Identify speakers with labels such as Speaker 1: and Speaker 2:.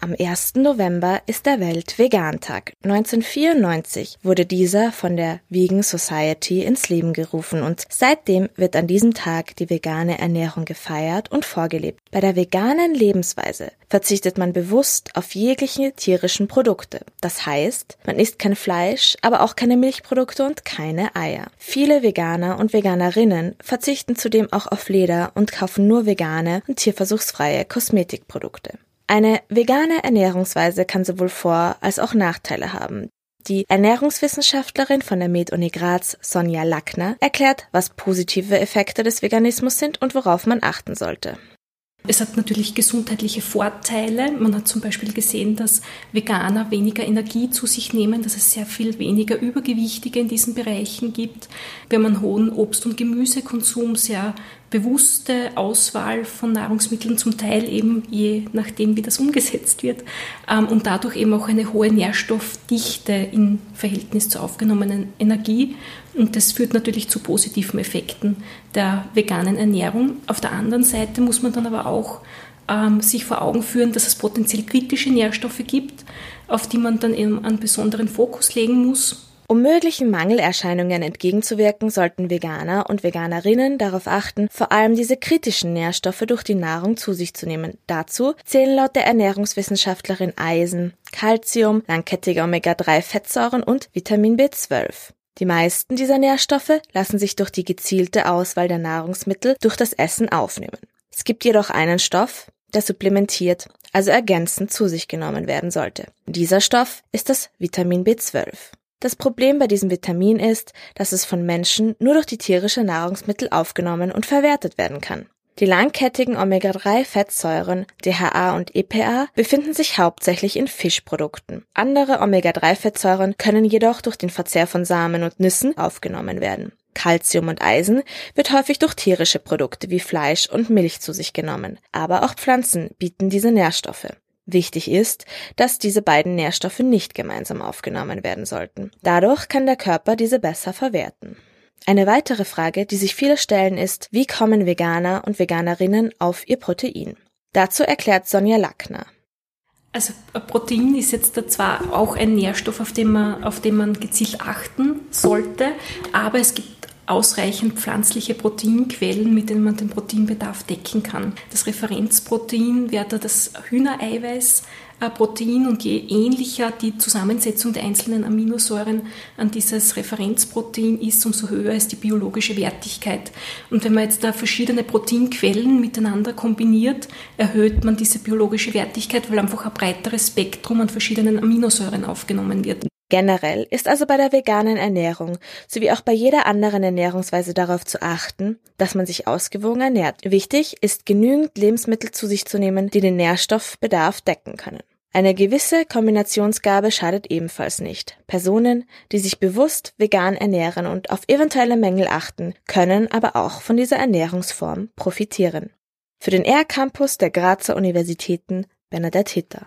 Speaker 1: Am 1. November ist der Welt-Vegan-Tag. 1994 wurde dieser von der Vegan Society ins Leben gerufen und seitdem wird an diesem Tag die vegane Ernährung gefeiert und vorgelebt. Bei der veganen Lebensweise verzichtet man bewusst auf jegliche tierischen Produkte. Das heißt, man isst kein Fleisch, aber auch keine Milchprodukte und keine Eier. Viele Veganer und Veganerinnen verzichten zudem auch auf Leder und kaufen nur vegane und tierversuchsfreie Kosmetikprodukte. Eine vegane Ernährungsweise kann sowohl Vor- als auch Nachteile haben. Die Ernährungswissenschaftlerin von der Med-Uni Graz, Sonja Lackner, erklärt, was positive Effekte des Veganismus sind und worauf man achten sollte.
Speaker 2: Es hat natürlich gesundheitliche Vorteile. Man hat zum Beispiel gesehen, dass Veganer weniger Energie zu sich nehmen, dass es sehr viel weniger Übergewichtige in diesen Bereichen gibt. Haben einen hohen Obst- und Gemüsekonsum, sehr bewusste Auswahl von Nahrungsmitteln, zum Teil eben je nachdem, wie das umgesetzt wird, ähm, und dadurch eben auch eine hohe Nährstoffdichte im Verhältnis zur aufgenommenen Energie. Und das führt natürlich zu positiven Effekten der veganen Ernährung. Auf der anderen Seite muss man dann aber auch ähm, sich vor Augen führen, dass es potenziell kritische Nährstoffe gibt, auf die man dann eben einen besonderen Fokus legen muss.
Speaker 1: Um möglichen Mangelerscheinungen entgegenzuwirken, sollten Veganer und Veganerinnen darauf achten, vor allem diese kritischen Nährstoffe durch die Nahrung zu sich zu nehmen. Dazu zählen laut der Ernährungswissenschaftlerin Eisen, Calcium, langkettige Omega-3-Fettsäuren und Vitamin B12. Die meisten dieser Nährstoffe lassen sich durch die gezielte Auswahl der Nahrungsmittel durch das Essen aufnehmen. Es gibt jedoch einen Stoff, der supplementiert, also ergänzend zu sich genommen werden sollte. Dieser Stoff ist das Vitamin B12. Das Problem bei diesem Vitamin ist, dass es von Menschen nur durch die tierische Nahrungsmittel aufgenommen und verwertet werden kann. Die langkettigen Omega-3-Fettsäuren DHA und EPA befinden sich hauptsächlich in Fischprodukten. Andere Omega-3-Fettsäuren können jedoch durch den Verzehr von Samen und Nüssen aufgenommen werden. Calcium und Eisen wird häufig durch tierische Produkte wie Fleisch und Milch zu sich genommen, aber auch Pflanzen bieten diese Nährstoffe. Wichtig ist, dass diese beiden Nährstoffe nicht gemeinsam aufgenommen werden sollten. Dadurch kann der Körper diese besser verwerten. Eine weitere Frage, die sich viele stellen, ist, wie kommen Veganer und Veganerinnen auf ihr Protein? Dazu erklärt Sonja Lackner.
Speaker 2: Also Protein ist jetzt zwar auch ein Nährstoff, auf den man, auf den man gezielt achten sollte, aber es gibt ausreichend pflanzliche Proteinquellen, mit denen man den Proteinbedarf decken kann. Das Referenzprotein wäre da das Hühnereiweiß, Protein und je ähnlicher die Zusammensetzung der einzelnen Aminosäuren an dieses Referenzprotein ist, umso höher ist die biologische Wertigkeit. Und wenn man jetzt da verschiedene Proteinquellen miteinander kombiniert, erhöht man diese biologische Wertigkeit, weil einfach ein breiteres Spektrum an verschiedenen Aminosäuren aufgenommen wird.
Speaker 1: Generell ist also bei der veganen Ernährung sowie auch bei jeder anderen Ernährungsweise darauf zu achten, dass man sich ausgewogen ernährt. Wichtig ist genügend Lebensmittel zu sich zu nehmen, die den Nährstoffbedarf decken können. Eine gewisse Kombinationsgabe schadet ebenfalls nicht. Personen, die sich bewusst vegan ernähren und auf eventuelle Mängel achten, können aber auch von dieser Ernährungsform profitieren. Für den R-Campus der Grazer Universitäten Bernadette Hitter.